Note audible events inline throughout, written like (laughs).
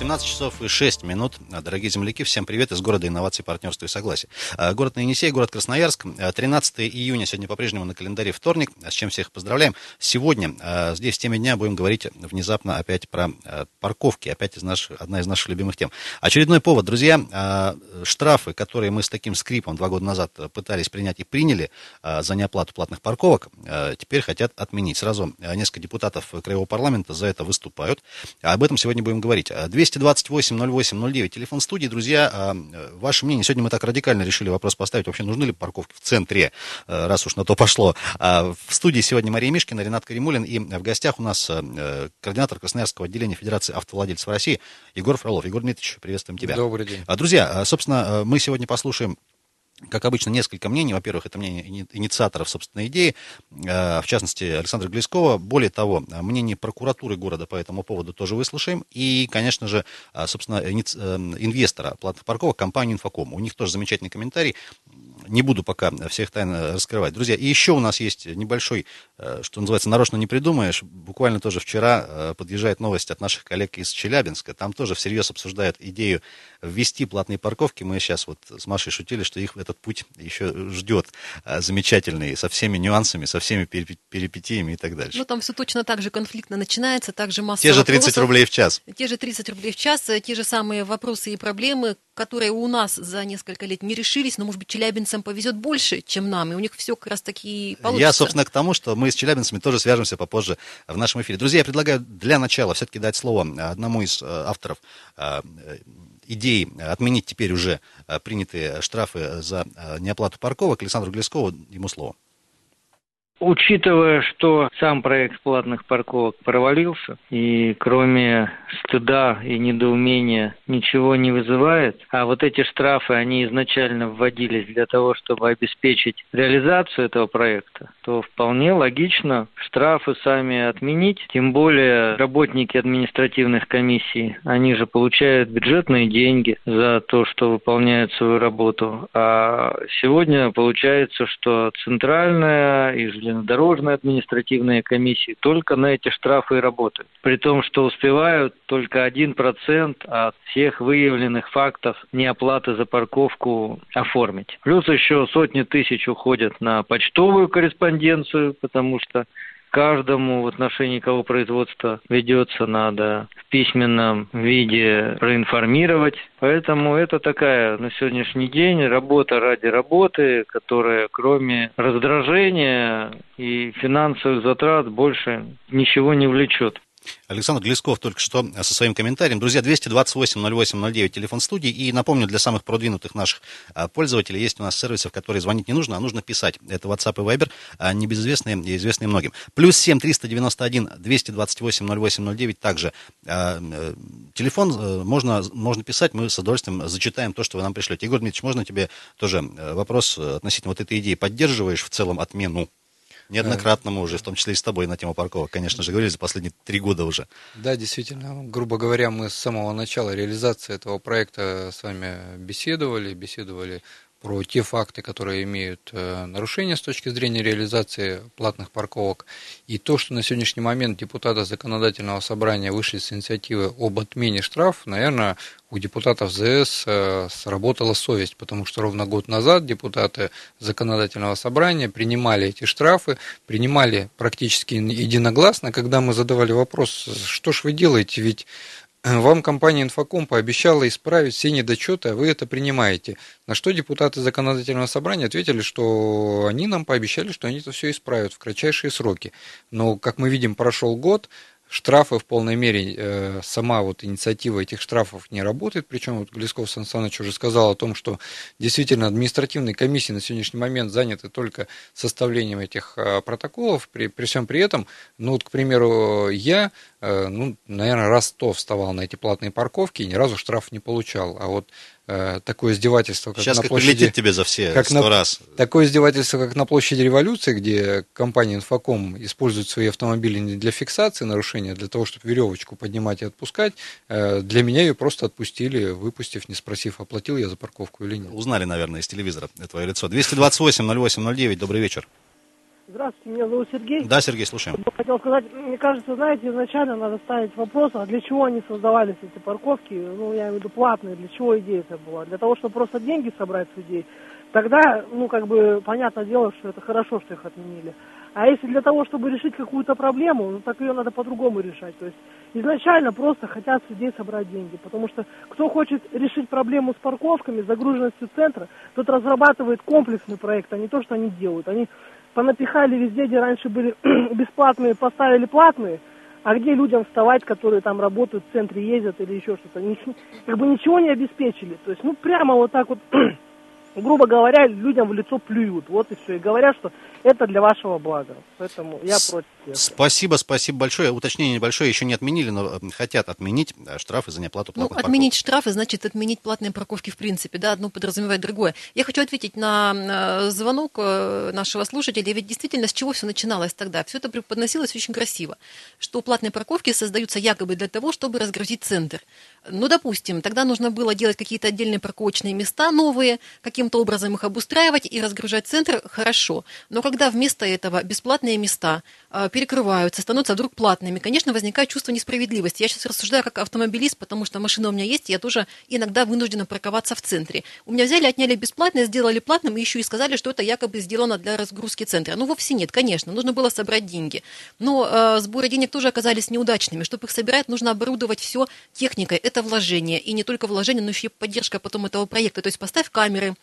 17 часов и 6 минут. Дорогие земляки, всем привет из города инноваций, партнерства и согласия. А, город на Енисей, город Красноярск. 13 а, июня, сегодня по-прежнему на календаре вторник, с чем всех поздравляем. Сегодня а, здесь в теме дня будем говорить внезапно опять про парковки, опять из наших, одна из наших любимых тем. Очередной повод, друзья, штрафы, которые мы с таким скрипом два года назад пытались принять и приняли за неоплату платных парковок, теперь хотят отменить. Сразу несколько депутатов Краевого парламента за это выступают. Об этом сегодня будем говорить. 200 228 08 09, телефон студии. Друзья, а, ваше мнение, сегодня мы так радикально решили вопрос поставить, вообще нужны ли парковки в центре, э, раз уж на то пошло. А, в студии сегодня Мария Мишкина, Ренат Каримулин, и в гостях у нас э, координатор Красноярского отделения Федерации автовладельцев России Егор Фролов. Егор Дмитриевич, приветствуем тебя. Добрый день. А, друзья, собственно, мы сегодня послушаем как обычно, несколько мнений. Во-первых, это мнение инициаторов, собственной идеи, э, в частности, Александра Глескова. Более того, мнение прокуратуры города по этому поводу тоже выслушаем. И, конечно же, э, собственно, э, инвестора платных парковок, компанию «Инфоком». У них тоже замечательный комментарий. Не буду пока всех тайн раскрывать. Друзья, и еще у нас есть небольшой, что называется, нарочно не придумаешь. Буквально тоже вчера подъезжает новость от наших коллег из Челябинска. Там тоже всерьез обсуждают идею ввести платные парковки. Мы сейчас вот с Машей шутили, что их этот путь еще ждет а, замечательный, со всеми нюансами, со всеми перипетиями и так дальше. Ну, там все точно так же конфликтно начинается, так же масса Те же 30 вопросов, рублей в час. Те же 30 рублей в час, э, те же самые вопросы и проблемы, которые у нас за несколько лет не решились, но, может быть, челябинцам повезет больше, чем нам, и у них все как раз таки получится. Я, собственно, к тому, что мы с челябинцами тоже свяжемся попозже в нашем эфире. Друзья, я предлагаю для начала все-таки дать слово одному из э, авторов э, идеи отменить теперь уже э, принятые штрафы за э, неоплату парковок. Александру Глескову ему слово. Учитывая, что сам проект платных парковок провалился, и кроме стыда и недоумения ничего не вызывает, а вот эти штрафы, они изначально вводились для того, чтобы обеспечить реализацию этого проекта, то вполне логично штрафы сами отменить, тем более работники административных комиссий, они же получают бюджетные деньги за то, что выполняют свою работу, а сегодня получается, что центральная и железнодорожные административные комиссии только на эти штрафы и работают. При том, что успевают только 1% от всех выявленных фактов неоплаты за парковку оформить. Плюс еще сотни тысяч уходят на почтовую корреспонденцию, потому что каждому в отношении кого производство ведется, надо в письменном виде проинформировать. Поэтому это такая на сегодняшний день работа ради работы, которая кроме раздражения и финансовых затрат больше ничего не влечет. Александр Глесков только что э, со своим комментарием. Друзья, 228-08-09, телефон студии. И напомню, для самых продвинутых наших э, пользователей есть у нас сервисы, в которые звонить не нужно, а нужно писать. Это WhatsApp и Viber, а небезызвестные и известные многим. Плюс 7 391 228 08 09 также э, телефон можно, можно писать, мы с удовольствием зачитаем то, что вы нам пришлете. Егор Дмитриевич, можно тебе тоже вопрос относительно вот этой идеи? Поддерживаешь в целом отмену Неоднократно мы уже, в том числе и с тобой, на тему парковок, конечно же, говорили за последние три года уже. Да, действительно. Грубо говоря, мы с самого начала реализации этого проекта с вами беседовали, беседовали про те факты, которые имеют э, нарушения с точки зрения реализации платных парковок. И то, что на сегодняшний момент депутаты законодательного собрания вышли с инициативы об отмене штраф, наверное, у депутатов ЗС э, сработала совесть, потому что ровно год назад депутаты законодательного собрания принимали эти штрафы, принимали практически единогласно, когда мы задавали вопрос, что ж вы делаете, ведь вам компания «Инфоком» пообещала исправить все недочеты, а вы это принимаете. На что депутаты законодательного собрания ответили, что они нам пообещали, что они это все исправят в кратчайшие сроки. Но, как мы видим, прошел год, штрафы в полной мере, э, сама вот инициатива этих штрафов не работает, причем вот Глесков Сан Саныч уже сказал о том, что действительно административные комиссии на сегодняшний момент заняты только составлением этих э, протоколов, при, при всем при этом, ну вот, к примеру, я, э, ну, наверное, раз сто вставал на эти платные парковки и ни разу штраф не получал, а вот Э, такое издевательство, как Сейчас на как площади... тебе за все как сто на, раз. Такое издевательство, как на площади революции, где компания «Инфоком» использует свои автомобили не для фиксации нарушения, а для того, чтобы веревочку поднимать и отпускать. Э, для меня ее просто отпустили, выпустив, не спросив, оплатил я за парковку или нет. Узнали, наверное, из телевизора твое лицо. 228 08 09, добрый вечер. Здравствуйте, меня зовут Сергей. Да, Сергей, слушаем. Хотел сказать, мне кажется, знаете, изначально надо ставить вопрос, а для чего они создавались, эти парковки, ну, я имею в виду платные, для чего идея это была? Для того, чтобы просто деньги собрать с людей. Тогда, ну, как бы, понятное дело, что это хорошо, что их отменили. А если для того, чтобы решить какую-то проблему, ну, так ее надо по-другому решать. То есть изначально просто хотят с людей собрать деньги. Потому что кто хочет решить проблему с парковками, загруженностью центра, тот разрабатывает комплексный проект, а не то, что они делают. Они понапихали везде, где раньше были (clears throat) бесплатные, поставили платные, а где людям вставать, которые там работают, в центре ездят или еще что-то. Как бы ничего не обеспечили. То есть, ну, прямо вот так вот (clears throat) грубо говоря, людям в лицо плюют. Вот и все. И говорят, что это для вашего блага. Поэтому я против. Этого. Спасибо, спасибо большое. Уточнение небольшое еще не отменили, но хотят отменить э, штрафы за неоплату платных Ну, отменить штрафы значит отменить платные парковки в принципе. Да, одно подразумевает другое. Я хочу ответить на звонок э, нашего слушателя. Ведь действительно, с чего все начиналось тогда? Все это преподносилось очень красиво. Что платные парковки создаются якобы для того, чтобы разгрузить центр. Ну, допустим, тогда нужно было делать какие-то отдельные парковочные места новые, каким-то образом их обустраивать и разгружать центр, хорошо. Но когда вместо этого бесплатные места э, перекрываются, становятся вдруг платными, конечно, возникает чувство несправедливости. Я сейчас рассуждаю как автомобилист, потому что машина у меня есть, и я тоже иногда вынуждена парковаться в центре. У меня взяли, отняли бесплатно, сделали платным, и еще и сказали, что это якобы сделано для разгрузки центра. Ну, вовсе нет, конечно, нужно было собрать деньги. Но э, сборы денег тоже оказались неудачными. Чтобы их собирать, нужно оборудовать все техникой это вложение. И не только вложение, но еще и поддержка потом этого проекта. То есть поставь камеры,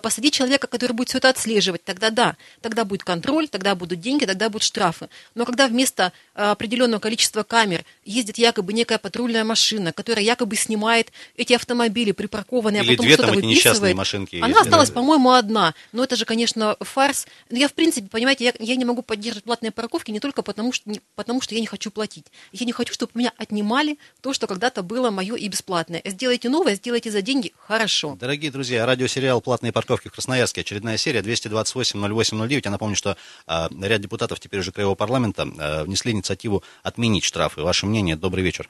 посадить человека, который будет все это отслеживать, тогда да, тогда будет контроль, тогда будут деньги, тогда будут штрафы. Но когда вместо э, определенного количества камер ездит якобы некая патрульная машина, которая якобы снимает эти автомобили припаркованные, а Или а потом две что-то там выписывает. машинки Она есть, осталась, да? по-моему, одна. Но это же, конечно, фарс. Но я, в принципе, понимаете, я, я не могу поддерживать платные парковки не только потому что, не, потому, что я не хочу платить. Я не хочу, чтобы меня отнимали то, что когда-то было мое и бесплатное. Сделайте новое, сделайте за деньги, хорошо. Дорогие друзья, радиосериал «Платные парковки в Красноярске». Очередная серия 228-08-09. Я напомню, что э, ряд депутатов теперь уже Краевого парламента э, внесли инициативу отменить штрафы. Ваше мнение? Добрый вечер.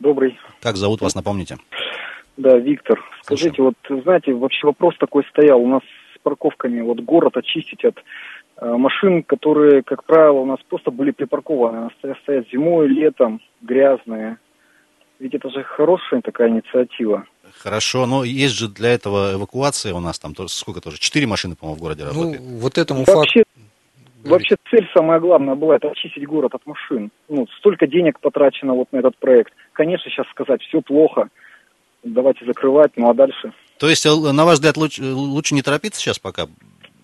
Добрый. Как зовут вас, напомните? Да, Виктор. Скажите, вот, знаете, вообще вопрос такой стоял. У нас с парковками, вот город очистить от э, машин, которые, как правило, у нас просто были припаркованы. Они стоят зимой, летом, грязные. Ведь это же хорошая такая инициатива. Хорошо, но есть же для этого эвакуация у нас там тоже, сколько тоже, четыре машины, по-моему, в городе ну, работает. Ну, вот этому вообще, факту... Вообще цель самая главная была, это очистить город от машин. Ну, столько денег потрачено вот на этот проект. Конечно, сейчас сказать, все плохо, давайте закрывать, ну а дальше? То есть, э, на ваш взгляд, лучше, лучше не торопиться сейчас пока?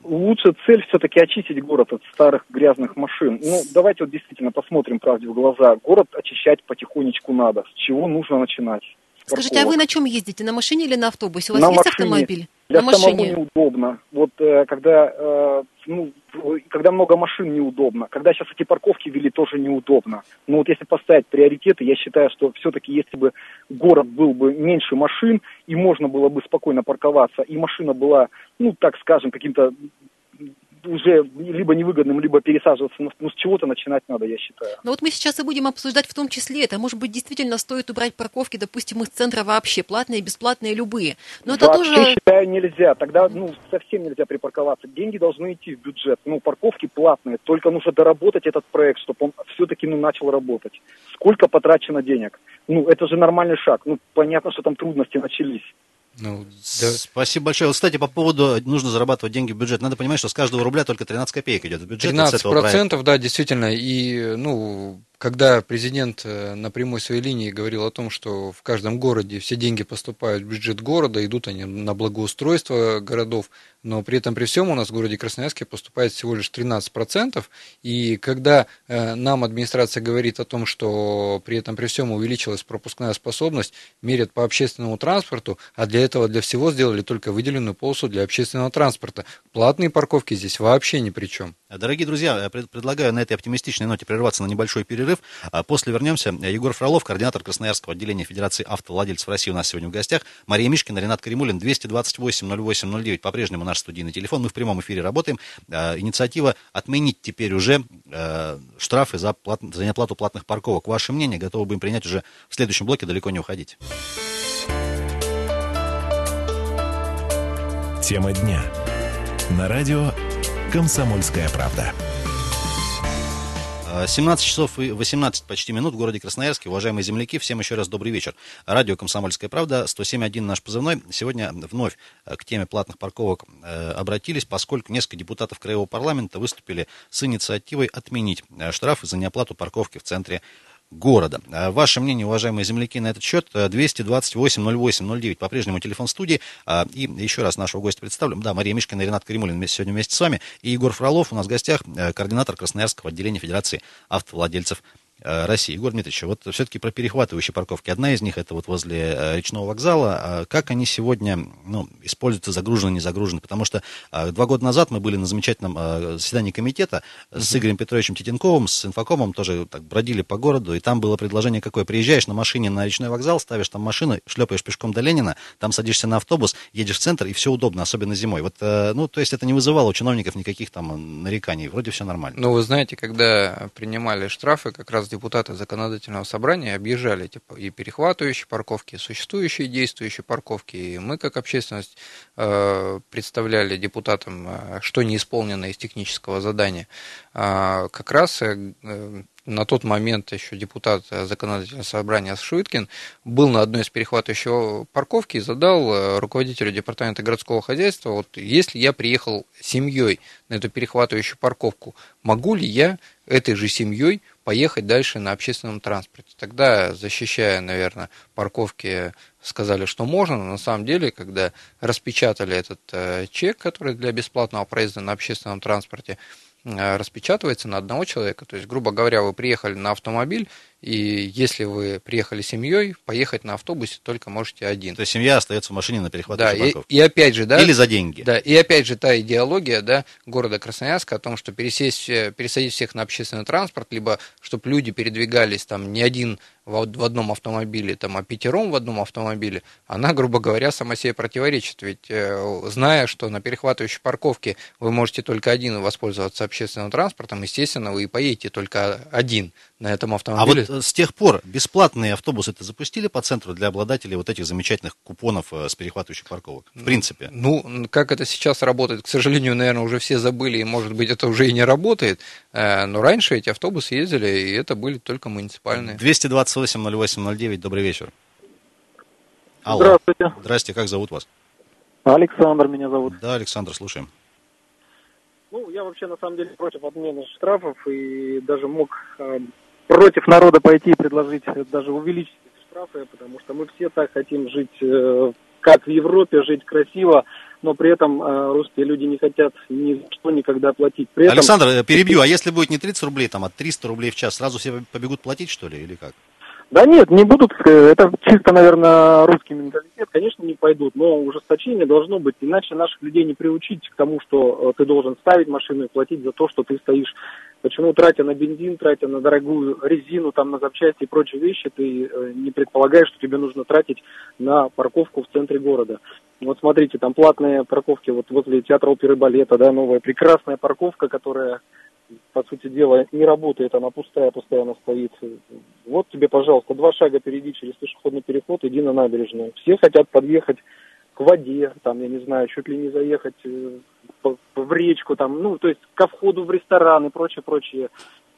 Лучше цель все-таки очистить город от старых грязных машин. Ну, давайте вот действительно посмотрим правде в глаза. Город очищать потихонечку надо. С чего нужно начинать? Скажите, а вы на чем ездите? На машине или на автобусе? У вас на есть машине. автомобиль? Для на самому машине. неудобно. Вот э, когда, э, ну, когда много машин, неудобно. Когда сейчас эти парковки вели, тоже неудобно. Но вот если поставить приоритеты, я считаю, что все-таки если бы город был бы меньше машин, и можно было бы спокойно парковаться, и машина была, ну, так скажем, каким-то уже либо невыгодным, либо пересаживаться. Ну, с чего-то начинать надо, я считаю. Но вот мы сейчас и будем обсуждать в том числе это. Может быть, действительно стоит убрать парковки, допустим, из центра вообще, платные, бесплатные, любые. Но это вообще, тоже... считаю, нельзя. Тогда, ну, совсем нельзя припарковаться. Деньги должны идти в бюджет. Ну, парковки платные. Только нужно доработать этот проект, чтобы он все-таки, ну, начал работать. Сколько потрачено денег? Ну, это же нормальный шаг. Ну, понятно, что там трудности начались. Ну, да. Спасибо большое. Кстати, по поводу нужно зарабатывать деньги в бюджет. Надо понимать, что с каждого рубля только 13 копеек идет в бюджет. 13 процентов, да, действительно. И, ну, когда президент э, на прямой своей линии говорил о том, что в каждом городе все деньги поступают в бюджет города, идут они на благоустройство городов, но при этом при всем у нас в городе Красноярске поступает всего лишь 13%, и когда э, нам администрация говорит о том, что при этом при всем увеличилась пропускная способность, мерят по общественному транспорту, а для этого для всего сделали только выделенную полосу для общественного транспорта. Платные парковки здесь вообще ни при чем. Дорогие друзья, предлагаю на этой оптимистичной ноте прерваться на небольшой перерыв. А после вернемся. Егор Фролов, координатор Красноярского отделения Федерации автовладельцев России у нас сегодня в гостях. Мария Мишкина, Ренат Каримулин, 228-08-09. По-прежнему наш студийный телефон. Мы в прямом эфире работаем. А, инициатива отменить теперь уже а, штрафы за, плат... за неоплату платных парковок. Ваше мнение готовы будем принять уже в следующем блоке. Далеко не уходить. Тема дня. На радио «Комсомольская правда». 17 часов и 18 почти минут в городе Красноярске. Уважаемые земляки, всем еще раз добрый вечер. Радио «Комсомольская правда», 107.1 наш позывной. Сегодня вновь э, к теме платных парковок э, обратились, поскольку несколько депутатов Краевого парламента выступили с инициативой отменить э, штрафы за неоплату парковки в центре города. А ваше мнение, уважаемые земляки, на этот счет 228-08-09, э, по-прежнему телефон студии. А, и еще раз нашего гостя представлю. Да, Мария Мишкина и Ренат Каримулин сегодня вместе с вами. И Егор Фролов у нас в гостях, э, координатор Красноярского отделения Федерации автовладельцев России. Егор Дмитриевич, вот все-таки про перехватывающие парковки. Одна из них это вот возле э, речного вокзала. А как они сегодня ну, используются, загружены, не загружены? Потому что а, два года назад мы были на замечательном заседании комитета с Игорем Петровичем Титенковым, с инфокомом, тоже так бродили по городу, и там было предложение какое. Приезжаешь на машине на речной вокзал, ставишь там машину, шлепаешь пешком до Ленина, там садишься на автобус, едешь в центр, и все удобно, особенно зимой. Вот, э, ну, то есть это не вызывало у чиновников никаких там нареканий, вроде все нормально. Ну, вы знаете, когда принимали штрафы, как раз депутаты законодательного собрания объезжали типа, и перехватывающие парковки, и существующие действующие парковки. И мы, как общественность, э, представляли депутатам, э, что не исполнено из технического задания. А как раз э, на тот момент еще депутат законодательного собрания Швыткин был на одной из перехватывающих парковки и задал руководителю департамента городского хозяйства, вот если я приехал семьей на эту перехватывающую парковку, могу ли я этой же семьей поехать дальше на общественном транспорте. Тогда, защищая, наверное, парковки, сказали, что можно, но на самом деле, когда распечатали этот э, чек, который для бесплатного проезда на общественном транспорте, э, распечатывается на одного человека. То есть, грубо говоря, вы приехали на автомобиль, и если вы приехали семьей, поехать на автобусе только можете один. То есть семья остается в машине на перехват да, и, и опять же, да. Или за деньги. Да, и опять же та идеология, да, города Красноярска о том, что пересесть, э, пересадить всех на общественный транспорт, либо чтобы люди передвигались там не один в, в одном автомобиле, там, а пятером в одном автомобиле, она, грубо говоря, сама себе противоречит. Ведь э, зная, что на перехватывающей парковке вы можете только один воспользоваться общественным транспортом, естественно, вы и поедете только один на этом автомобиле. А вот с тех пор бесплатные автобусы это запустили по центру для обладателей вот этих замечательных купонов э, с перехватывающих парковок? В принципе. Ну, как это сейчас работает, к сожалению, наверное, уже все забыли, и, может быть, это уже и не работает. Э, но раньше эти автобусы ездили, и это были только муниципальные. 228 08 09, добрый вечер. Алло. Здравствуйте. Здрасте, как зовут вас? Александр меня зовут. Да, Александр, слушаем. Ну, я вообще на самом деле против отмены штрафов и даже мог против народа пойти и предложить даже увеличить эти штрафы, потому что мы все так хотим жить, э, как в Европе, жить красиво, но при этом э, русские люди не хотят ни за что никогда платить. При этом... Александр, э, перебью, а если будет не 30 рублей, там, а 300 рублей в час, сразу все побегут платить, что ли, или как? Да нет, не будут, это чисто, наверное, русский менталитет, конечно, не пойдут, но ужесточение должно быть, иначе наших людей не приучить к тому, что ты должен ставить машину и платить за то, что ты стоишь Почему, тратя на бензин, тратя на дорогую резину, там, на запчасти и прочие вещи, ты э, не предполагаешь, что тебе нужно тратить на парковку в центре города. Вот смотрите, там платные парковки вот возле театра оперы балета, да, новая прекрасная парковка, которая, по сути дела, не работает, она пустая, постоянно стоит. Вот тебе, пожалуйста, два шага впереди через пешеходный переход, иди на набережную. Все хотят подъехать к воде, там, я не знаю, чуть ли не заехать э, в речку, там, ну, то есть ко входу в ресторан и прочие-прочие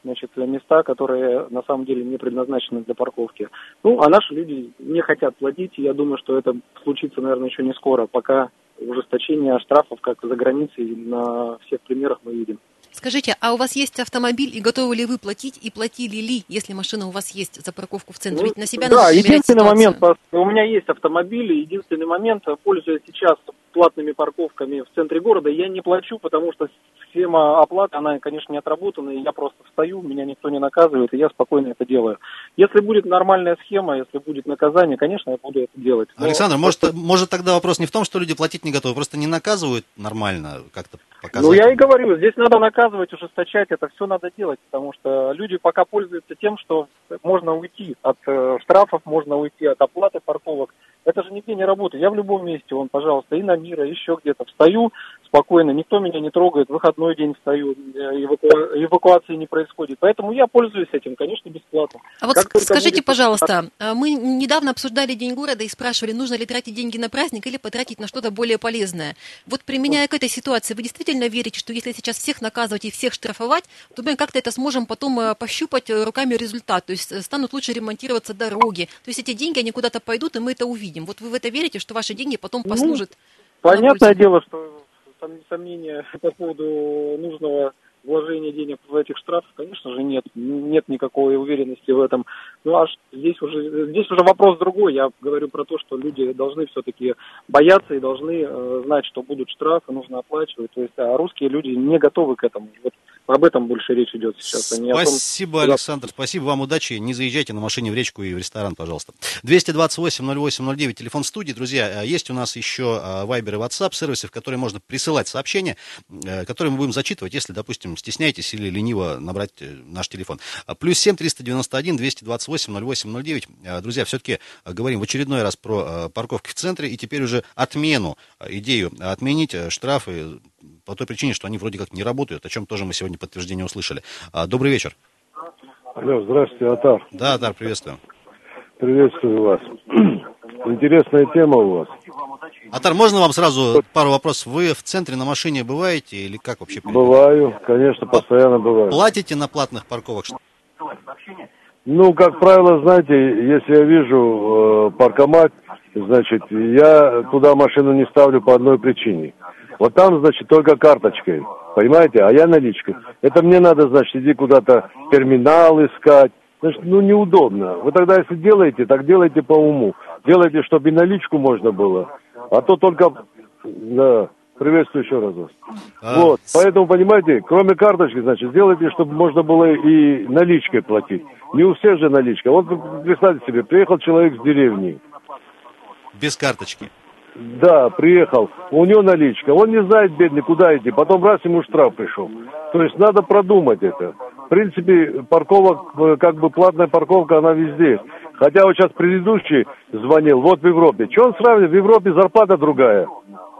значит, места, которые на самом деле не предназначены для парковки. Ну, а наши люди не хотят платить, и я думаю, что это случится, наверное, еще не скоро, пока ужесточение штрафов, как за границей, на всех примерах мы видим. Скажите, а у вас есть автомобиль и готовы ли вы платить и платили ли, если машина у вас есть за парковку в центре? Ну, Ведь на себя да, единственный момент, у меня есть автомобиль, и единственный момент, пользуясь сейчас платными парковками в центре города, я не плачу, потому что схема оплаты, она, конечно, не отработана, и я просто встаю, меня никто не наказывает, и я спокойно это делаю. Если будет нормальная схема, если будет наказание, конечно, я буду это делать. Но Александр, может, может тогда вопрос не в том, что люди платить не готовы, просто не наказывают нормально как-то показать? Ну, я и говорю, здесь надо наказывать, ужесточать, это все надо делать, потому что люди пока пользуются тем, что можно уйти от э, штрафов, можно уйти от оплаты парковок, это же нигде не работает. Я в любом месте, он, пожалуйста, и на мира, еще где-то встаю, спокойно, никто меня не трогает, выходной день встаю, э, эваку... эвакуации не происходит. Поэтому я пользуюсь этим, конечно, бесплатно. А вот скажите, будет... пожалуйста, а, мы недавно обсуждали День города и спрашивали, нужно ли тратить деньги на праздник или потратить на что-то более полезное. Вот применяя к этой ситуации, вы действительно верите, что если сейчас всех наказывать и всех штрафовать, то мы как-то это сможем потом э, пощупать э, руками результат, то есть станут лучше ремонтироваться дороги, то есть эти деньги, они куда-то пойдут, и мы это увидим. Вот вы в это верите, что ваши деньги потом ну, послужат? Ну, понятное дело, что сомнения (laughs) по поводу нужного вложения денег в этих штрафов, конечно же, нет. Нет никакой уверенности в этом. Ну, а здесь уже, здесь уже вопрос другой. Я говорю про то, что люди должны все-таки бояться и должны э, знать, что будут штрафы, нужно оплачивать. То есть, а русские люди не готовы к этому. Вот об этом больше речь идет сейчас. А спасибо, том, Александр. Спасибо вам, удачи. Не заезжайте на машине в речку и в ресторан, пожалуйста. 228-08-09, телефон студии. Друзья, э, есть у нас еще Viber и WhatsApp сервисы, в которые можно присылать сообщения, э, которые мы будем зачитывать, если, допустим, стесняетесь или лениво набрать э, наш телефон. А, плюс 7 391 228 08 09. Друзья, все-таки говорим в очередной раз про парковки в центре и теперь уже отмену, идею отменить штрафы по той причине, что они вроде как не работают, о чем тоже мы сегодня подтверждение услышали. А, добрый вечер. Алло, здравствуйте, Атар. Да, Атар, приветствую. Приветствую вас. (clears throat) Интересная тема у вас. Атар, можно вам сразу пару вопросов? Вы в центре на машине бываете или как вообще? Бываю, конечно, постоянно бываю. Платите на платных парковок? Ну, как правило, знаете, если я вижу э, паркомат, значит, я туда машину не ставлю по одной причине – вот там, значит, только карточкой, понимаете, а я наличкой. Это мне надо, значит, иди куда-то терминал искать. Значит, ну, неудобно. Вы тогда, если делаете, так делайте по уму. Делайте, чтобы и наличку можно было. А то только... Да, приветствую еще раз вас. А, вот, поэтому, понимаете, кроме карточки, значит, сделайте, чтобы можно было и наличкой платить. Не у всех же наличка. Вот представьте себе, приехал человек с деревни. Без карточки. Да, приехал. У него наличка. Он не знает, бедный, куда идти. Потом раз ему штраф пришел. То есть надо продумать это. В принципе, парковок, э, как бы платная парковка, она везде. Хотя вот сейчас предыдущий звонил, вот в Европе. Что он сравнивает? В Европе зарплата другая.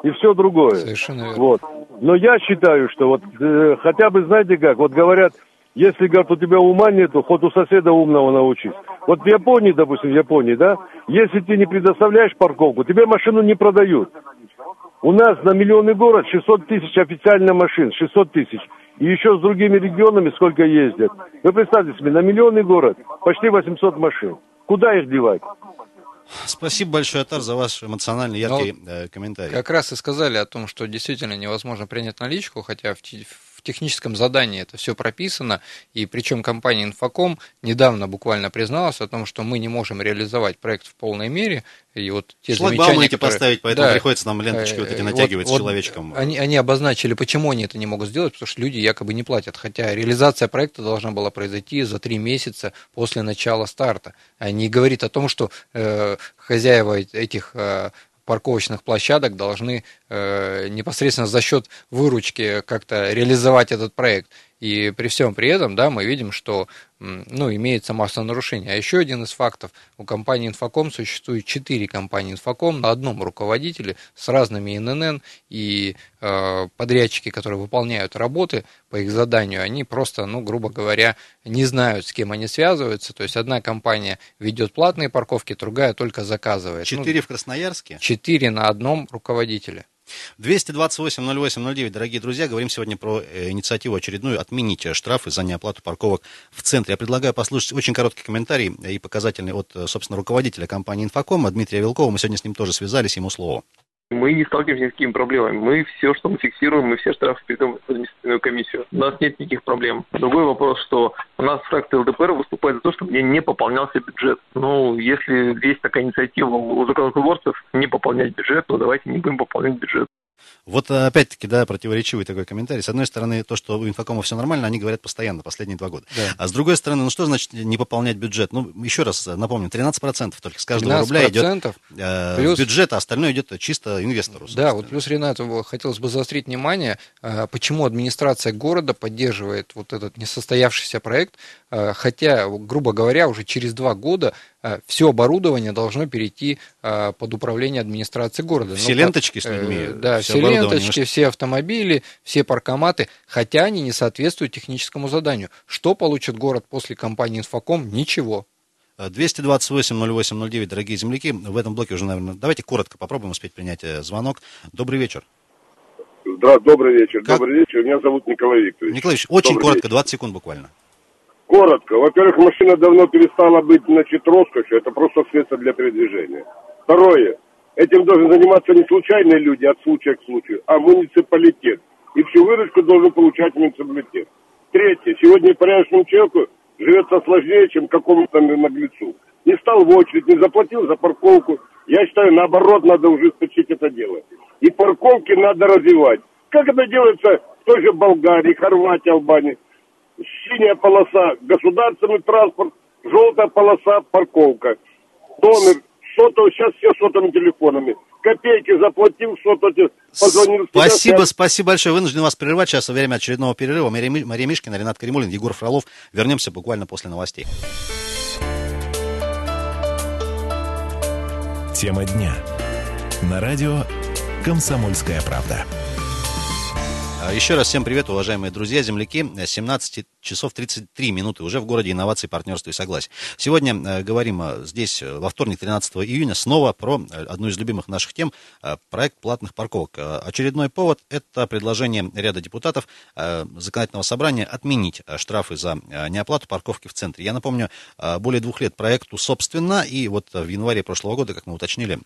И все другое. Совершенно верно. Вот. Но я считаю, что вот э, хотя бы, знаете как, вот говорят, если, говорят, у тебя ума нету, хоть у соседа умного научись. Вот в Японии, допустим, в Японии, да, если ты не предоставляешь парковку, тебе машину не продают. У нас на миллионный город 600 тысяч официально машин, 600 тысяч. И еще с другими регионами сколько ездят. Вы представьте себе, на миллионный город почти 800 машин. Куда их девать? Спасибо большое, Атар, за ваш эмоциональный яркий Но э, комментарий. Как раз и сказали о том, что действительно невозможно принять наличку, хотя в, техническом задании это все прописано, и причем компания Инфоком недавно буквально призналась о том, что мы не можем реализовать проект в полной мере, и вот те замечания, которые... поставить, поэтому да, приходится нам ленточки вот эти э, натягивать вот, с человечком. Они, они обозначили, почему они это не могут сделать, потому что люди якобы не платят, хотя реализация проекта должна была произойти за три месяца после начала старта. Они говорит о том, что э, хозяева этих э, парковочных площадок должны э, непосредственно за счет выручки как-то реализовать этот проект. И при всем при этом, да, мы видим, что ну, имеется масса нарушений. А еще один из фактов, у компании Инфоком существует четыре компании Инфоком на одном руководителе с разными ИНН, и э, подрядчики, которые выполняют работы по их заданию, они просто, ну, грубо говоря, не знают, с кем они связываются. То есть одна компания ведет платные парковки, другая только заказывает. Четыре ну, в Красноярске? Четыре на одном руководителе. 228-08-09, дорогие друзья, говорим сегодня про э, инициативу очередную отменить штрафы за неоплату парковок в центре. Я предлагаю послушать очень короткий комментарий и показательный от, э, собственно, руководителя компании «Инфоком» Дмитрия Вилкова. Мы сегодня с ним тоже связались, ему слово. Мы не сталкиваемся с какими проблемами. Мы все, что мы фиксируем, мы все штрафы передаем в административную комиссию. У нас нет никаких проблем. Другой вопрос, что у нас фракция ЛДПР выступает за то, чтобы не пополнялся бюджет. Ну, если есть такая инициатива у законотворцев не пополнять бюджет, то давайте не будем пополнять бюджет. Вот э, опять-таки, да, противоречивый такой комментарий. С одной стороны, то, что у инфокома все нормально, они говорят постоянно, последние два года. Да. А с другой стороны, ну что значит не пополнять бюджет? Ну, еще раз напомню, 13% только с каждого рубля идет э, плюс... бюджет, а остальное идет чисто инвестору. Да, вот плюс, Ренат, хотелось бы заострить внимание, э, почему администрация города поддерживает вот этот несостоявшийся проект, э, хотя, грубо говоря, уже через два года Э, все оборудование должно перейти э, под управление администрации города. Все ну, ленточки с людьми, э, да, все ленточки, все автомобили, все паркоматы, хотя они не соответствуют техническому заданию. Что получит город после компании «Инфоком»? Ничего. 228-08-09, дорогие земляки, в этом блоке уже, наверное, давайте коротко попробуем успеть принять э, звонок. Добрый вечер. Да, добрый вечер. Как? Добрый вечер. Меня зовут Николай Викторович. Николай Викторович, очень добрый коротко, вечер. 20 секунд буквально. Коротко. Во-первых, машина давно перестала быть, значит, роскошью. Это просто средство для передвижения. Второе. Этим должен заниматься не случайные люди от случая к случаю, а муниципалитет. И всю выручку должен получать муниципалитет. Третье. Сегодня порядочному человеку живется сложнее, чем какому-то наглецу. Не стал в очередь, не заплатил за парковку. Я считаю, наоборот, надо ужесточить это дело. И парковки надо развивать. Как это делается в той же Болгарии, Хорватии, Албании. Синяя полоса – государственный транспорт, желтая полоса – парковка. Номер, сотовый, сейчас все сотовыми телефонами. Копейки заплатил, сотовый, позвонил. Спасибо, спасибо большое. Вынужден вас прерывать. Сейчас время очередного перерыва. Мария, Мария Мишкина, Ренат Каримулин, Егор Фролов. Вернемся буквально после новостей. Тема дня. На радио «Комсомольская правда». Еще раз всем привет, уважаемые друзья, земляки. 17 часов 33 минуты уже в городе инноваций, партнерства и согласия. Сегодня э, говорим э, здесь э, во вторник, 13 июня, снова про одну из любимых наших тем, проект платных парковок. Очередной повод – это предложение ряда депутатов законодательного собрания отменить штрафы за неоплату парковки в центре. Я напомню, более двух лет проекту собственно, и вот в январе прошлого года, как мы уточнили,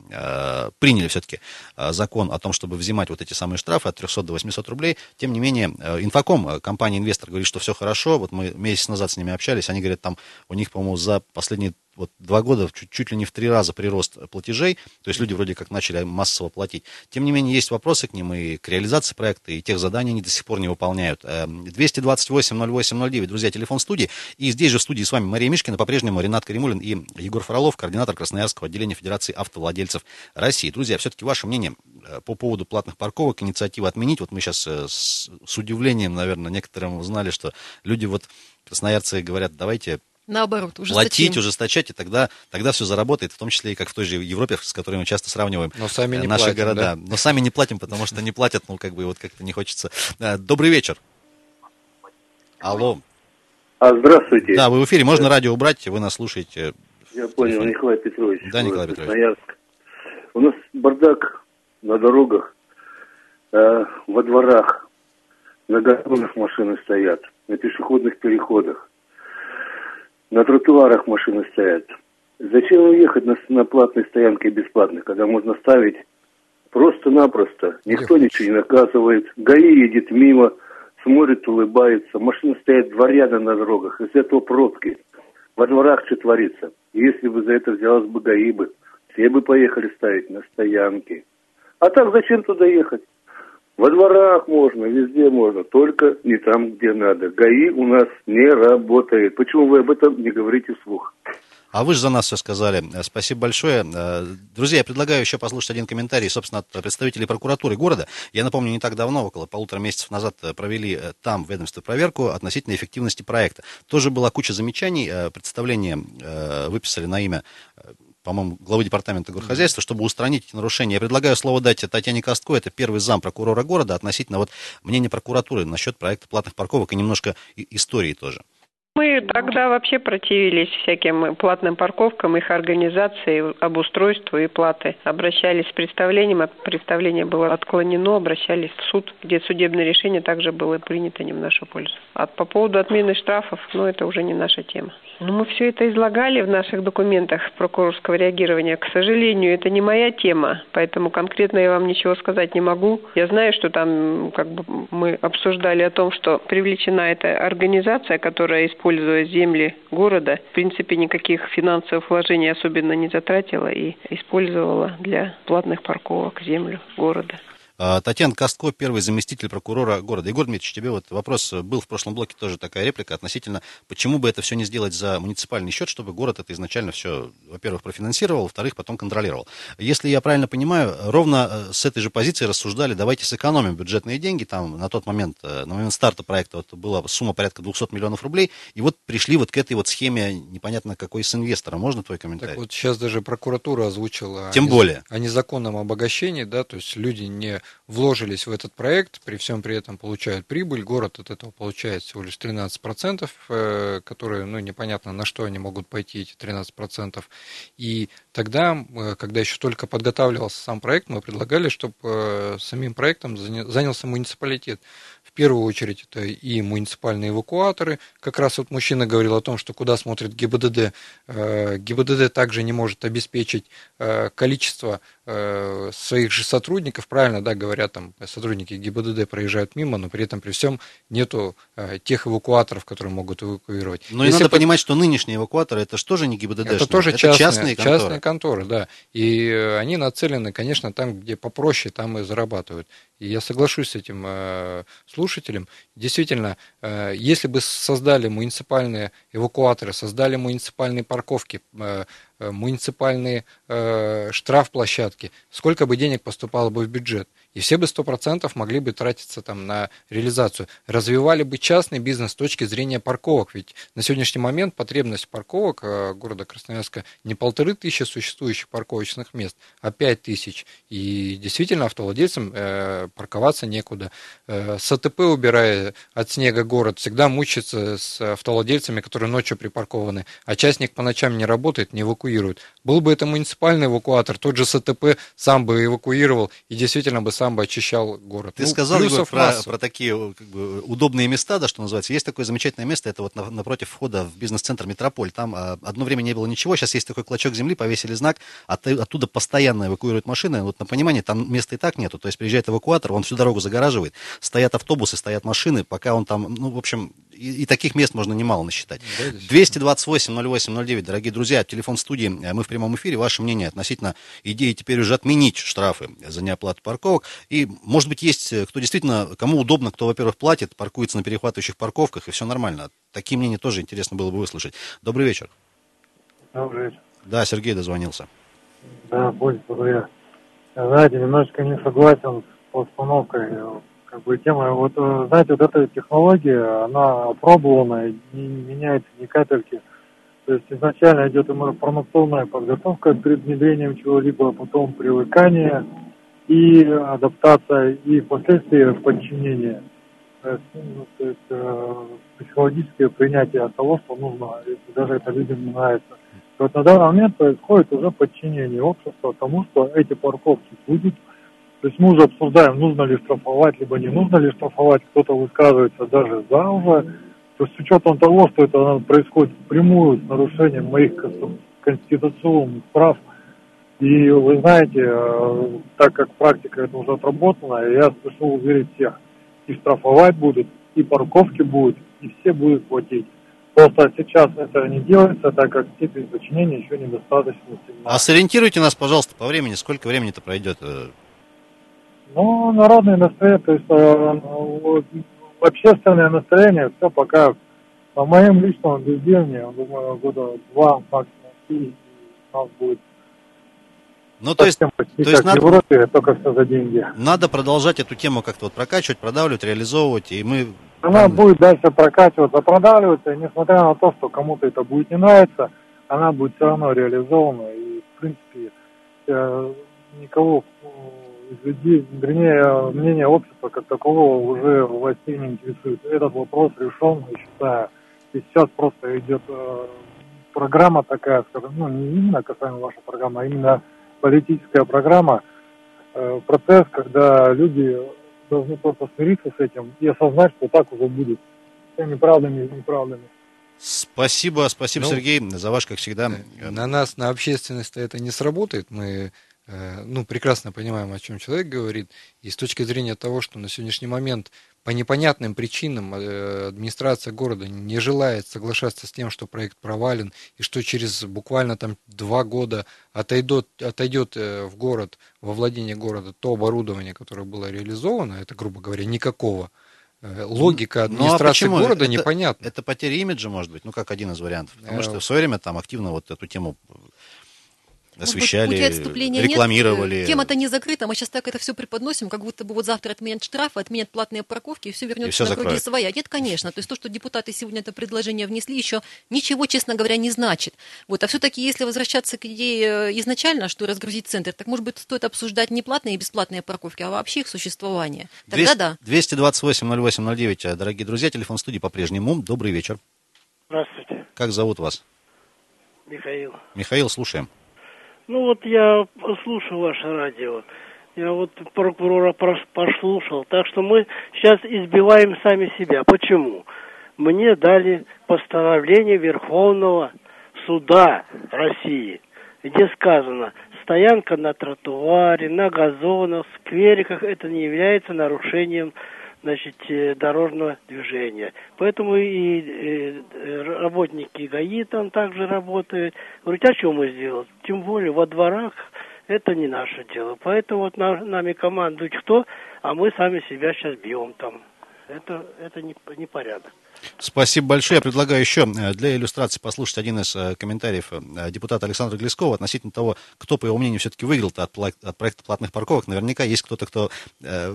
приняли все-таки закон о том, чтобы взимать вот эти самые штрафы от 300 до 800 рублей. Тем не менее, Инфоком, компания-инвестор, говорит, что все хорошо. Вот мы месяц назад с ними общались, они говорят, там у них, по-моему, за последние вот два года чуть, чуть ли не в три раза прирост платежей, то есть люди вроде как начали массово платить. Тем не менее, есть вопросы к ним и к реализации проекта, и тех заданий они до сих пор не выполняют. 228-08-09, друзья, телефон студии. И здесь же в студии с вами Мария Мишкина, по-прежнему Ренат Каримулин и Егор Фролов, координатор Красноярского отделения Федерации автовладельцев России. Друзья, все-таки ваше мнение по поводу платных парковок, инициатива отменить. Вот мы сейчас с, с удивлением, наверное, некоторым узнали, что люди вот, красноярцы, говорят, давайте Наоборот, платить, ужесточать, и тогда, тогда все заработает, в том числе и как в той же Европе, с которой мы часто сравниваем Но сами не наши платим, города. Да? Но сами не платим, потому что не платят, ну, как бы, вот как-то не хочется. Добрый вечер. Алло. А, здравствуйте. Да, вы в эфире, можно радио убрать, вы нас слушаете. Я понял, Николай Петрович. Да, Николай Петрович. Красноярск. У нас бардак на дорогах, э, во дворах, на газонах машины стоят, на пешеходных переходах, на тротуарах машины стоят. Зачем ехать на, на платной стоянке бесплатно, когда можно ставить просто-напросто? Никто ничего не наказывает. ГАИ едет мимо, смотрит, улыбается. Машины стоят два ряда на дорогах, из этого пробки. Во дворах что творится? Если бы за это взялась бы ГАИ бы, все бы поехали ставить на стоянке. А так зачем туда ехать? Во дворах можно, везде можно, только не там, где надо. ГАИ у нас не работает. Почему вы об этом не говорите вслух? А вы же за нас все сказали. Спасибо большое. Друзья, я предлагаю еще послушать один комментарий, собственно, от представителей прокуратуры города. Я напомню, не так давно, около полутора месяцев назад, провели там в ведомстве проверку относительно эффективности проекта. Тоже была куча замечаний. Представление выписали на имя по-моему, главы департамента горхозяйства, чтобы устранить эти нарушения. Я предлагаю слово дать Татьяне Костко, это первый зам прокурора города, относительно вот мнения прокуратуры насчет проекта платных парковок и немножко истории тоже. Мы тогда вообще противились всяким платным парковкам, их организации, обустройству и платы. Обращались с представлением, а представление было отклонено, обращались в суд, где судебное решение также было принято не в нашу пользу. А по поводу отмены штрафов, ну это уже не наша тема. Ну, мы все это излагали в наших документах прокурорского реагирования. К сожалению, это не моя тема, поэтому конкретно я вам ничего сказать не могу. Я знаю, что там как бы мы обсуждали о том, что привлечена эта организация, которая используя земли города, в принципе, никаких финансовых вложений особенно не затратила и использовала для платных парковок землю города. Татьяна Костко, первый заместитель прокурора города. Егор Дмитриевич, тебе вот вопрос был в прошлом блоке тоже такая реплика относительно, почему бы это все не сделать за муниципальный счет, чтобы город это изначально все, во-первых, профинансировал, во-вторых, потом контролировал. Если я правильно понимаю, ровно с этой же позиции рассуждали, давайте сэкономим бюджетные деньги, там на тот момент, на момент старта проекта вот, была сумма порядка 200 миллионов рублей, и вот пришли вот к этой вот схеме, непонятно какой с инвестора. Можно твой комментарий? Так вот сейчас даже прокуратура озвучила Тем о, более. о незаконном обогащении, да, то есть люди не вложились в этот проект, при всем при этом получают прибыль, город от этого получает всего лишь 13%, э, которые, ну, непонятно, на что они могут пойти, эти 13%. И тогда, э, когда еще только подготавливался сам проект, мы предлагали, чтобы э, самим проектом занялся муниципалитет. В первую очередь это и муниципальные эвакуаторы. Как раз вот мужчина говорил о том, что куда смотрит ГИБДД. ГИБДД также не может обеспечить количество своих же сотрудников, правильно, да, говорят, там сотрудники ГИБДД проезжают мимо, но при этом при всем нету тех эвакуаторов, которые могут эвакуировать. Но и надо под... понимать, что нынешние эвакуаторы это же не ГИБДД? Это тоже это частные, частные конторы. частные конторы, да. И они нацелены, конечно, там, где попроще, там и зарабатывают. И я соглашусь с этим э, слушателем. Действительно, э, если бы создали муниципальные эвакуаторы, создали муниципальные парковки, э, Э, муниципальные э, штрафплощадки, сколько бы денег поступало бы в бюджет. И все бы 100% могли бы тратиться там на реализацию. Развивали бы частный бизнес с точки зрения парковок. Ведь на сегодняшний момент потребность парковок э, города Красноярска не полторы тысячи существующих парковочных мест, а пять тысяч. И действительно автовладельцам э, парковаться некуда. Э, с АТП убирая от снега город, всегда мучается с автовладельцами, которые ночью припаркованы, а частник по ночам не работает, не эвакуирует. Был бы это муниципальный эвакуатор, тот же СТП сам бы эвакуировал и действительно бы сам бы очищал город. Ты ну, сказал, Егор, про, про такие как бы, удобные места, да, что называется. Есть такое замечательное место, это вот напротив входа в бизнес-центр Метрополь. Там а, одно время не было ничего, сейчас есть такой клочок земли, повесили знак, от, оттуда постоянно эвакуируют машины. Вот на понимание, там места и так нету. То есть приезжает эвакуатор, он всю дорогу загораживает. Стоят автобусы, стоят машины, пока он там, ну, в общем, и, и таких мест можно немало насчитать. 228-08-09, дорогие друзья, телефон студии, э, мы в прямом эфире. Ваше мнение относительно идеи теперь уже отменить штрафы за неоплату парковок. И, может быть, есть э, кто действительно, кому удобно, кто, во-первых, платит, паркуется на перехватывающих парковках, и все нормально. Такие мнения тоже интересно было бы выслушать. Добрый вечер. Добрый вечер. Да, Сергей дозвонился. Да, будет я. Знаете, немножечко не согласен с постановкой как бы тема, вот э, знаете, вот эта технология, она опробована, не меняется ни капельки. То есть изначально идет информационная подготовка перед внедрением чего-либо, а потом привыкание и адаптация, и последствия подчинения. То есть, ну, то есть э, психологическое принятие того, что нужно, если даже это людям не нравится. И вот на данный момент происходит уже подчинение общества тому, что эти парковки будут то есть мы уже обсуждаем, нужно ли штрафовать, либо не нужно ли штрафовать. Кто-то высказывается даже за уже. То есть с учетом того, что это происходит впрямую с нарушением моих конституционных прав. И вы знаете, э, так как практика это уже отработана, я спешу уверить всех. И штрафовать будут, и парковки будут, и все будут платить. Просто сейчас это не делается, так как степень подчинения еще недостаточно сильна. А сориентируйте нас, пожалуйста, по времени, сколько времени это пройдет? Ну, народное настроение, то есть э, общественное настроение, все пока по моим личным убеждениям, думаю, года два, максимум три, у нас будет ну, то есть, то есть надо, Европе, только все за деньги. Надо продолжать эту тему как-то вот прокачивать, продавливать, реализовывать, и мы... Она там... будет дальше прокачиваться, продавливаться, и несмотря на то, что кому-то это будет не нравиться, она будет все равно реализована, и, в принципе, э, никого людей, вернее, мнение общества как такового уже властей не интересует. Этот вопрос решен, я считаю. И сейчас просто идет э, программа такая, скажем, ну, не именно касаемо вашей программы, а именно политическая программа, э, процесс, когда люди должны просто смириться с этим и осознать, что так уже будет. Всеми правдами и неправдами. Спасибо, спасибо, ну, Сергей, за ваш, как всегда. На нас, на общественность это не сработает. Мы ну, прекрасно понимаем, о чем человек говорит, и с точки зрения того, что на сегодняшний момент по непонятным причинам э, администрация города не желает соглашаться с тем, что проект провален, и что через буквально там два года отойдет, отойдет э, в город, во владение города то оборудование, которое было реализовано, это, грубо говоря, никакого, логика администрации ну, а города это, непонятна. Это потеря имиджа, может быть, ну, как один из вариантов. Потому что в свое время там активно вот эту тему освещали, пути отступления рекламировали. Нет. Тема-то не закрыта, мы сейчас так это все преподносим, как будто бы вот завтра отменят штрафы, отменят платные парковки, и все вернется и все на закроют. круги своя. Нет, конечно. То есть то, что депутаты сегодня это предложение внесли, еще ничего, честно говоря, не значит. Вот. А все-таки, если возвращаться к идее изначально, что разгрузить центр, так, может быть, стоит обсуждать не платные и бесплатные парковки, а вообще их существование. Тогда 200, да. 228 08 09, дорогие друзья, телефон студии по-прежнему. Добрый вечер. Здравствуйте, Как зовут вас? Михаил. Михаил, слушаем. Ну вот я слушаю ваше радио. Я вот прокурора послушал. Так что мы сейчас избиваем сами себя. Почему? Мне дали постановление Верховного суда России, где сказано, стоянка на тротуаре, на газонах, сквериках, это не является нарушением значит, э, дорожного движения. Поэтому и э, э, работники ГАИ там также работают. Говорят, а что мы сделать? Тем более во дворах это не наше дело. Поэтому вот на- нами командует кто, а мы сами себя сейчас бьем там. Это, это не, не. Спасибо большое. Я предлагаю еще э, для иллюстрации послушать один из э, комментариев э, депутата Александра Глескова относительно того, кто, по его мнению, все-таки выиграл от, проекта платных парковок. Наверняка есть кто-то, кто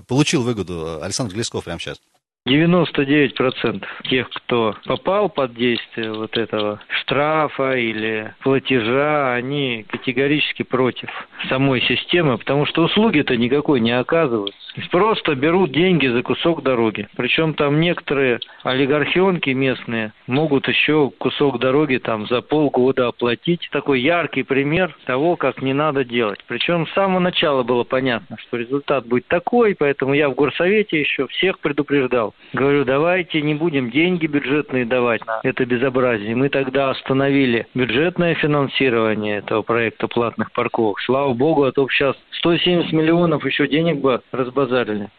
получил выгоду. Александр Глесков прямо сейчас. 99% тех, кто попал под действие вот этого штрафа или платежа, они категорически против самой системы, потому что услуги-то никакой не оказываются. Просто берут деньги за кусок дороги. Причем там некоторые олигархионки местные могут еще кусок дороги там за полгода оплатить. Такой яркий пример того, как не надо делать. Причем с самого начала было понятно, что результат будет такой, поэтому я в горсовете еще всех предупреждал. Говорю, давайте не будем деньги бюджетные давать на это безобразие. Мы тогда остановили бюджетное финансирование этого проекта платных парковок. Слава богу, а то сейчас 170 миллионов еще денег бы разбазарили.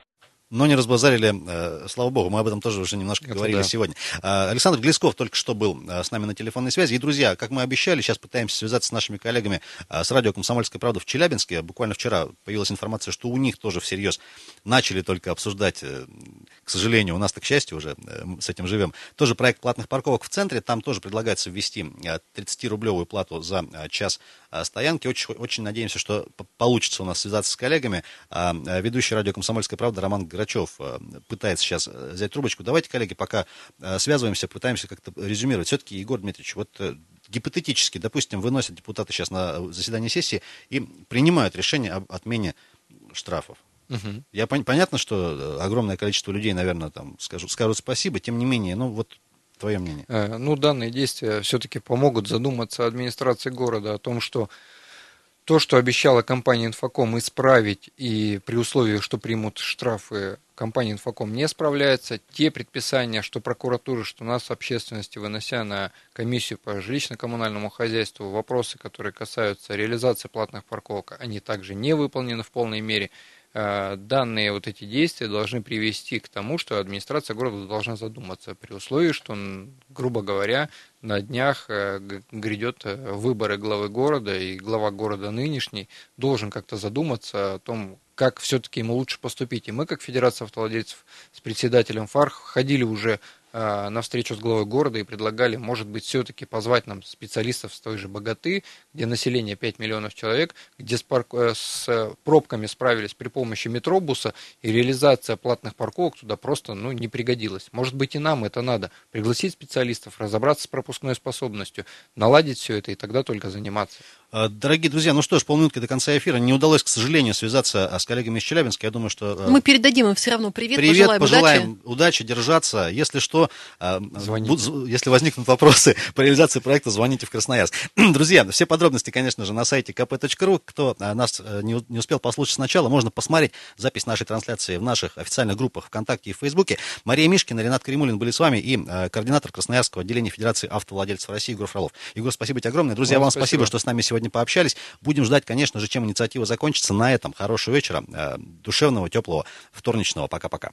Но не разбазарили, э, слава богу, мы об этом тоже уже немножко Это говорили да. сегодня. А, Александр Глесков только что был э, с нами на телефонной связи. И, друзья, как мы обещали, сейчас пытаемся связаться с нашими коллегами э, с радио «Комсомольская правда» в Челябинске. Буквально вчера появилась информация, что у них тоже всерьез начали только обсуждать, к сожалению, у нас-то, к счастью, уже с этим живем, тоже проект платных парковок в центре. Там тоже предлагается ввести э, 30-рублевую плату за час стоянки. Очень, очень надеемся, что получится у нас связаться с коллегами. А, Ведущий радио «Комсомольская правда» Роман Грачев э, пытается сейчас э, взять трубочку. Давайте, коллеги, пока э, связываемся, пытаемся как-то резюмировать. Все-таки, Егор Дмитриевич, вот гипотетически, допустим, выносят депутаты сейчас на заседание сессии и принимают решение об отмене штрафов. Мгм. Я пон- понятно, что огромное количество людей, наверное, там скажут, скажут спасибо, тем не менее, ну вот твое мнение. Ну, данные действия все-таки помогут задуматься администрации города о том, что то, что обещала компания «Инфоком» исправить, и при условии, что примут штрафы, компания «Инфоком» не справляется, те предписания, что прокуратура, что нас, общественности, вынося на комиссию по жилищно-коммунальному хозяйству, вопросы, которые касаются реализации платных парковок, они также не выполнены в полной мере. Э, Данные вот эти действия должны привести к тому, что администрация города должна задуматься при условии, что, грубо говоря, на днях э, грядет э, выборы главы города, и глава города нынешний должен как-то задуматься о том, как все-таки ему лучше поступить. И мы, как Федерация автовладельцев с председателем ФАР, ходили уже на встречу с главой города и предлагали, может быть, все-таки позвать нам специалистов с той же Богаты, где население 5 миллионов человек, где с, парк- э, с пробками справились при помощи метробуса, и реализация платных парковок туда просто ну, не пригодилась. Может быть, и нам это надо. Пригласить специалистов, разобраться с пропускной способностью, наладить все это и тогда только заниматься. А, Дорогие друзья, ну что ж, полминутки до конца эфира. Не удалось, к сожалению, связаться а, с коллегами из Челябинска. Я думаю, что... э, Мы передадим им все равно привет, Привет, пожелаем, пожелаем удачи. удачи. держаться. Если что, буд- если возникнут вопросы (laughs) по реализации проекта, звоните в Красноярск. (clears throat) Друзья, все подробности, конечно же, на сайте kp.ru. Кто нас э, не не успел послушать сначала, можно посмотреть запись нашей трансляции в наших официальных группах ВКонтакте и в Фейсбуке. Мария Мишкина, Ренат Каримулин были с вами и э, координатор Красноярского отделения Федерации автовладельцев России Егор Фролов. Егор, спасибо тебе огромное. Друзья, Вам вам спасибо, спасибо. что с нами сегодня пообщались. Будем ждать, конечно же, чем инициатива закончится. На этом хорошего вечера, э, душевного, теплого, вторничного. Пока-пока.